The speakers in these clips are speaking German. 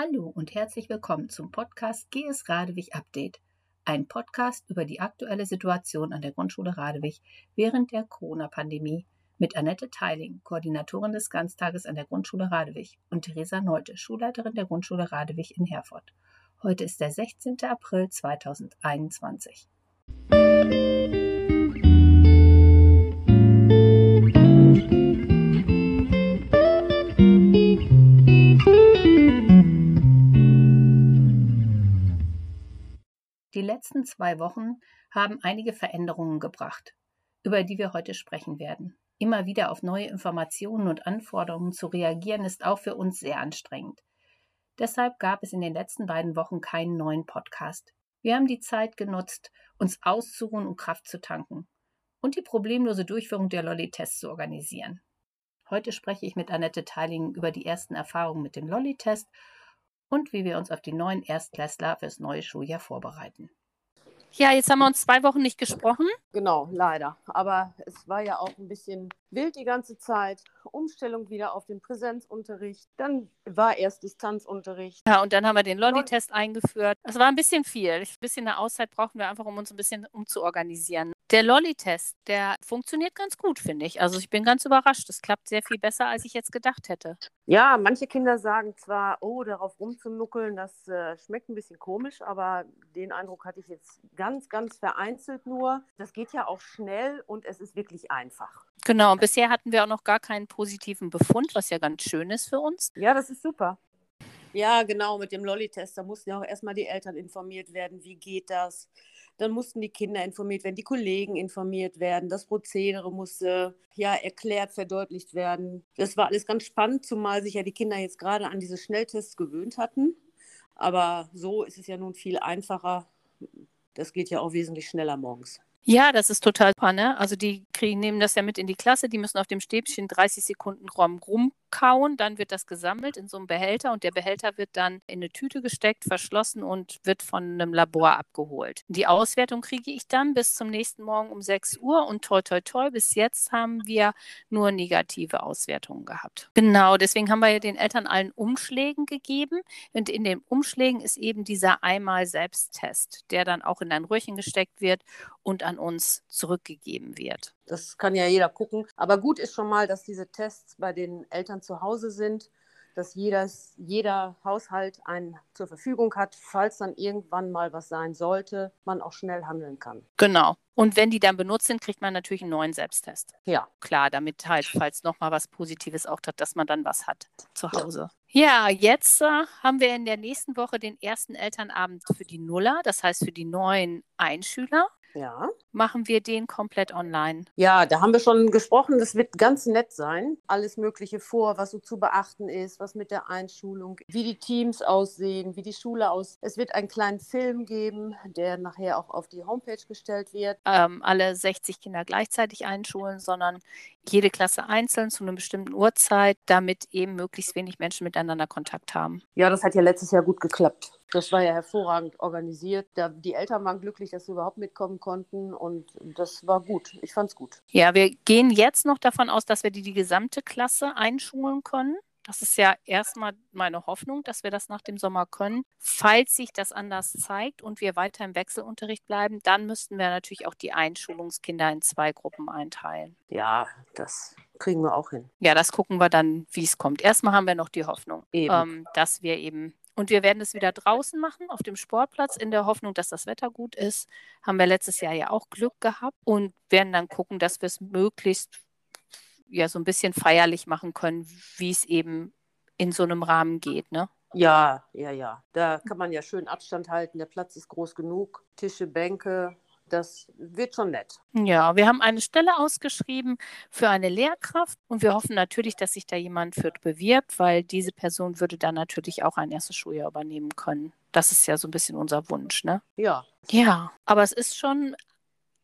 Hallo und herzlich willkommen zum Podcast GS Radewig Update. Ein Podcast über die aktuelle Situation an der Grundschule Radewig während der Corona-Pandemie mit Annette Teiling, Koordinatorin des Ganztages an der Grundschule Radewig und Theresa Neute, Schulleiterin der Grundschule Radewig in Herford. Heute ist der 16. April 2021. Die letzten zwei Wochen haben einige Veränderungen gebracht, über die wir heute sprechen werden. Immer wieder auf neue Informationen und Anforderungen zu reagieren, ist auch für uns sehr anstrengend. Deshalb gab es in den letzten beiden Wochen keinen neuen Podcast. Wir haben die Zeit genutzt, uns auszuruhen und Kraft zu tanken und die problemlose Durchführung der Lolli-Tests zu organisieren. Heute spreche ich mit Annette Teiling über die ersten Erfahrungen mit dem Lolli-Test und wie wir uns auf die neuen Erstklässler fürs neue Schuljahr vorbereiten. Ja, jetzt haben wir uns zwei Wochen nicht gesprochen. Genau, leider. Aber es war ja auch ein bisschen wild die ganze Zeit. Umstellung wieder auf den Präsenzunterricht. Dann war erst Distanzunterricht. Ja, und dann haben wir den Lolli-Test eingeführt. Es war ein bisschen viel. Ein bisschen eine Auszeit brauchen wir einfach, um uns ein bisschen umzuorganisieren. Der Lolli-Test, der funktioniert ganz gut, finde ich. Also ich bin ganz überrascht. Es klappt sehr viel besser, als ich jetzt gedacht hätte. Ja, manche Kinder sagen zwar, oh, darauf rumzunuckeln, das äh, schmeckt ein bisschen komisch, aber den Eindruck hatte ich jetzt ganz, ganz vereinzelt nur. Das geht ja auch schnell und es ist wirklich einfach. Genau, und bisher hatten wir auch noch gar keinen positiven Befund, was ja ganz schön ist für uns. Ja, das ist super. Ja, genau, mit dem Lolli-Test, da mussten ja auch erstmal die Eltern informiert werden, wie geht das. Dann mussten die Kinder informiert werden, die Kollegen informiert werden. Das Prozedere musste ja erklärt, verdeutlicht werden. Das war alles ganz spannend, zumal sich ja die Kinder jetzt gerade an diese Schnelltests gewöhnt hatten. Aber so ist es ja nun viel einfacher. Das geht ja auch wesentlich schneller morgens. Ja, das ist total spannend. Also die kriegen, nehmen das ja mit in die Klasse, die müssen auf dem Stäbchen 30 Sekunden rum, rumkauen, dann wird das gesammelt in so einem Behälter und der Behälter wird dann in eine Tüte gesteckt, verschlossen und wird von einem Labor abgeholt. Die Auswertung kriege ich dann bis zum nächsten Morgen um 6 Uhr und toi toi toi, bis jetzt haben wir nur negative Auswertungen gehabt. Genau, deswegen haben wir ja den Eltern allen Umschlägen gegeben und in den Umschlägen ist eben dieser einmal Selbsttest, der dann auch in ein Röhrchen gesteckt wird und an uns zurückgegeben wird. Das kann ja jeder gucken. Aber gut ist schon mal, dass diese Tests bei den Eltern zu Hause sind, dass jedes, jeder Haushalt einen zur Verfügung hat, falls dann irgendwann mal was sein sollte, man auch schnell handeln kann. Genau. Und wenn die dann benutzt sind, kriegt man natürlich einen neuen Selbsttest. Ja. Klar, damit halt, falls nochmal was Positives auch hat, dass man dann was hat zu Hause. Ja, jetzt äh, haben wir in der nächsten Woche den ersten Elternabend für die Nuller, das heißt für die neuen Einschüler. Ja. Machen wir den komplett online? Ja, da haben wir schon gesprochen. Das wird ganz nett sein. Alles Mögliche vor, was so zu beachten ist, was mit der Einschulung, wie die Teams aussehen, wie die Schule aussieht. Es wird einen kleinen Film geben, der nachher auch auf die Homepage gestellt wird. Ähm, alle 60 Kinder gleichzeitig einschulen, sondern jede Klasse einzeln zu einer bestimmten Uhrzeit, damit eben möglichst wenig Menschen miteinander Kontakt haben. Ja, das hat ja letztes Jahr gut geklappt. Das war ja hervorragend organisiert. die Eltern waren glücklich, dass sie überhaupt mitkommen konnten und das war gut. Ich fand es gut. Ja, wir gehen jetzt noch davon aus, dass wir die, die gesamte Klasse einschulen können. Das ist ja erstmal meine Hoffnung, dass wir das nach dem Sommer können. Falls sich das anders zeigt und wir weiter im Wechselunterricht bleiben, dann müssten wir natürlich auch die Einschulungskinder in zwei Gruppen einteilen. Ja, das kriegen wir auch hin. Ja, das gucken wir dann, wie es kommt. Erstmal haben wir noch die Hoffnung, ähm, dass wir eben und wir werden es wieder draußen machen, auf dem Sportplatz, in der Hoffnung, dass das Wetter gut ist. Haben wir letztes Jahr ja auch Glück gehabt und werden dann gucken, dass wir es möglichst ja so ein bisschen feierlich machen können, wie es eben in so einem Rahmen geht, ne? Ja, ja, ja. Da kann man ja schön Abstand halten. Der Platz ist groß genug. Tische, Bänke, das wird schon nett. Ja, wir haben eine Stelle ausgeschrieben für eine Lehrkraft und wir hoffen natürlich, dass sich da jemand für bewirbt, weil diese Person würde dann natürlich auch ein erstes Schuljahr übernehmen können. Das ist ja so ein bisschen unser Wunsch, ne? Ja. Ja, aber es ist schon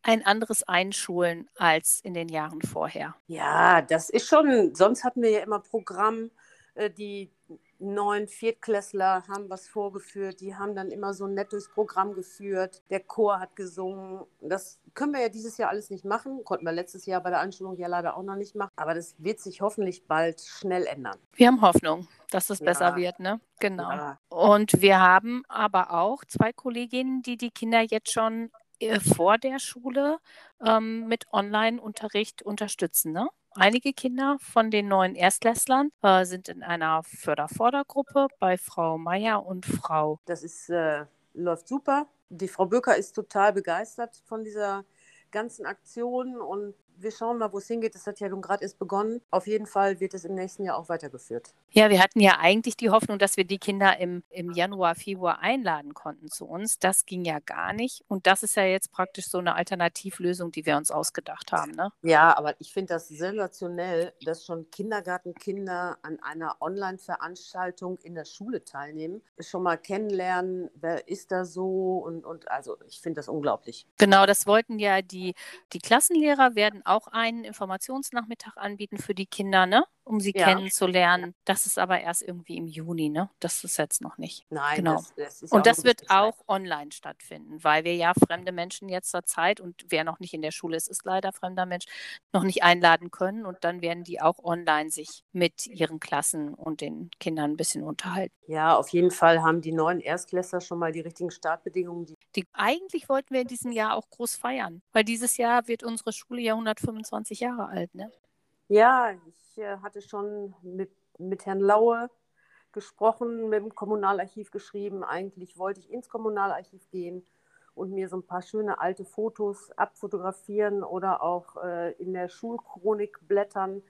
ein anderes Einschulen als in den Jahren vorher. Ja, das ist schon, sonst hatten wir ja immer Programm, äh, die neun Viertklässler haben was vorgeführt, die haben dann immer so nett durchs Programm geführt, der Chor hat gesungen. Das können wir ja dieses Jahr alles nicht machen, konnten wir letztes Jahr bei der Anschulung ja leider auch noch nicht machen, aber das wird sich hoffentlich bald schnell ändern. Wir haben Hoffnung, dass es ja. besser wird, ne? Genau. Ja. Und wir haben aber auch zwei Kolleginnen, die die Kinder jetzt schon äh, vor der Schule ähm, mit Online-Unterricht unterstützen, ne? Einige Kinder von den neuen Erstklässlern äh, sind in einer Fördervordergruppe bei Frau Meier und Frau. Das ist, äh, läuft super. Die Frau Böker ist total begeistert von dieser ganzen Aktion und wir schauen mal, wo es hingeht. Das hat ja nun gerade erst begonnen. Auf jeden Fall wird es im nächsten Jahr auch weitergeführt. Ja, wir hatten ja eigentlich die Hoffnung, dass wir die Kinder im, im Januar, Februar einladen konnten zu uns. Das ging ja gar nicht. Und das ist ja jetzt praktisch so eine Alternativlösung, die wir uns ausgedacht haben. Ne? Ja, aber ich finde das sensationell, dass schon Kindergartenkinder an einer Online-Veranstaltung in der Schule teilnehmen, schon mal kennenlernen, wer ist da so und, und also ich finde das unglaublich. Genau, das wollten ja die, die Klassenlehrer werden auch einen Informationsnachmittag anbieten für die Kinder, ne? um sie ja. kennenzulernen. Das ist aber erst irgendwie im Juni, ne? Das ist jetzt noch nicht. Nein, genau. Das, das ist und das wird auch online stattfinden, weil wir ja fremde Menschen jetzt zur Zeit und wer noch nicht in der Schule ist, ist leider fremder Mensch, noch nicht einladen können. Und dann werden die auch online sich mit ihren Klassen und den Kindern ein bisschen unterhalten. Ja, auf jeden Fall haben die neuen Erstklässler schon mal die richtigen Startbedingungen. Die die, eigentlich wollten wir in diesem Jahr auch groß feiern, weil dieses Jahr wird unsere Schule ja 125 Jahre alt, ne? Ja, ich äh, hatte schon mit, mit Herrn Laue gesprochen, mit dem Kommunalarchiv geschrieben. Eigentlich wollte ich ins Kommunalarchiv gehen und mir so ein paar schöne alte Fotos abfotografieren oder auch äh, in der Schulchronik blättern.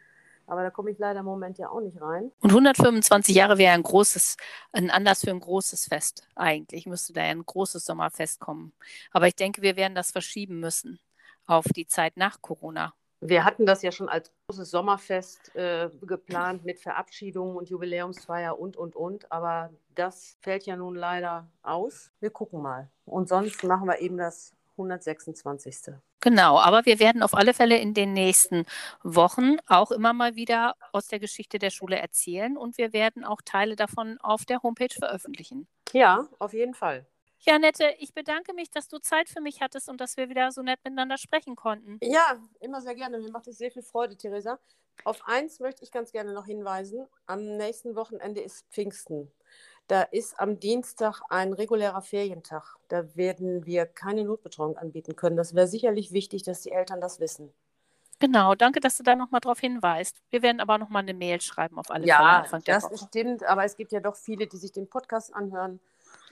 Aber da komme ich leider im Moment ja auch nicht rein. Und 125 Jahre wäre ein großes, ein Anlass für ein großes Fest eigentlich. Müsste da ja ein großes Sommerfest kommen. Aber ich denke, wir werden das verschieben müssen auf die Zeit nach Corona. Wir hatten das ja schon als großes Sommerfest äh, geplant mit Verabschiedungen und Jubiläumsfeier und, und, und. Aber das fällt ja nun leider aus. Wir gucken mal. Und sonst machen wir eben das 126. Genau, aber wir werden auf alle Fälle in den nächsten Wochen auch immer mal wieder aus der Geschichte der Schule erzählen und wir werden auch Teile davon auf der Homepage veröffentlichen. Ja, auf jeden Fall. Ja, Nette, ich bedanke mich, dass du Zeit für mich hattest und dass wir wieder so nett miteinander sprechen konnten. Ja, immer sehr gerne. Mir macht es sehr viel Freude, Theresa. Auf eins möchte ich ganz gerne noch hinweisen. Am nächsten Wochenende ist Pfingsten. Da ist am Dienstag ein regulärer Ferientag. Da werden wir keine Notbetreuung anbieten können. Das wäre sicherlich wichtig, dass die Eltern das wissen. Genau, danke, dass du da nochmal drauf hinweist. Wir werden aber nochmal eine Mail schreiben auf alle ja, Fälle. Ja, das stimmt, aber es gibt ja doch viele, die sich den Podcast anhören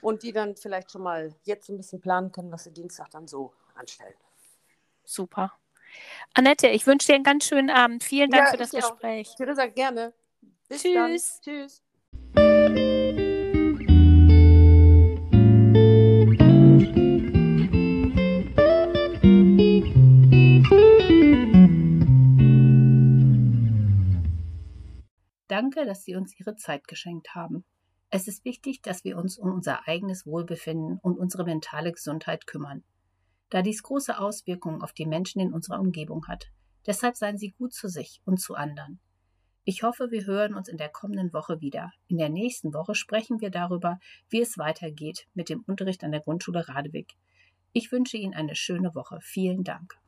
und die dann vielleicht schon mal jetzt ein bisschen planen können, was sie Dienstag dann so anstellen. Super. Annette, ich wünsche dir einen ganz schönen Abend. Vielen Dank ja, für das Gespräch. Auch. Theresa, gerne. Bis Tschüss. Dann. Tschüss. Danke, dass Sie uns Ihre Zeit geschenkt haben. Es ist wichtig, dass wir uns um unser eigenes Wohlbefinden und unsere mentale Gesundheit kümmern, da dies große Auswirkungen auf die Menschen in unserer Umgebung hat. Deshalb seien Sie gut zu sich und zu anderen. Ich hoffe, wir hören uns in der kommenden Woche wieder. In der nächsten Woche sprechen wir darüber, wie es weitergeht mit dem Unterricht an der Grundschule Radewig. Ich wünsche Ihnen eine schöne Woche. Vielen Dank.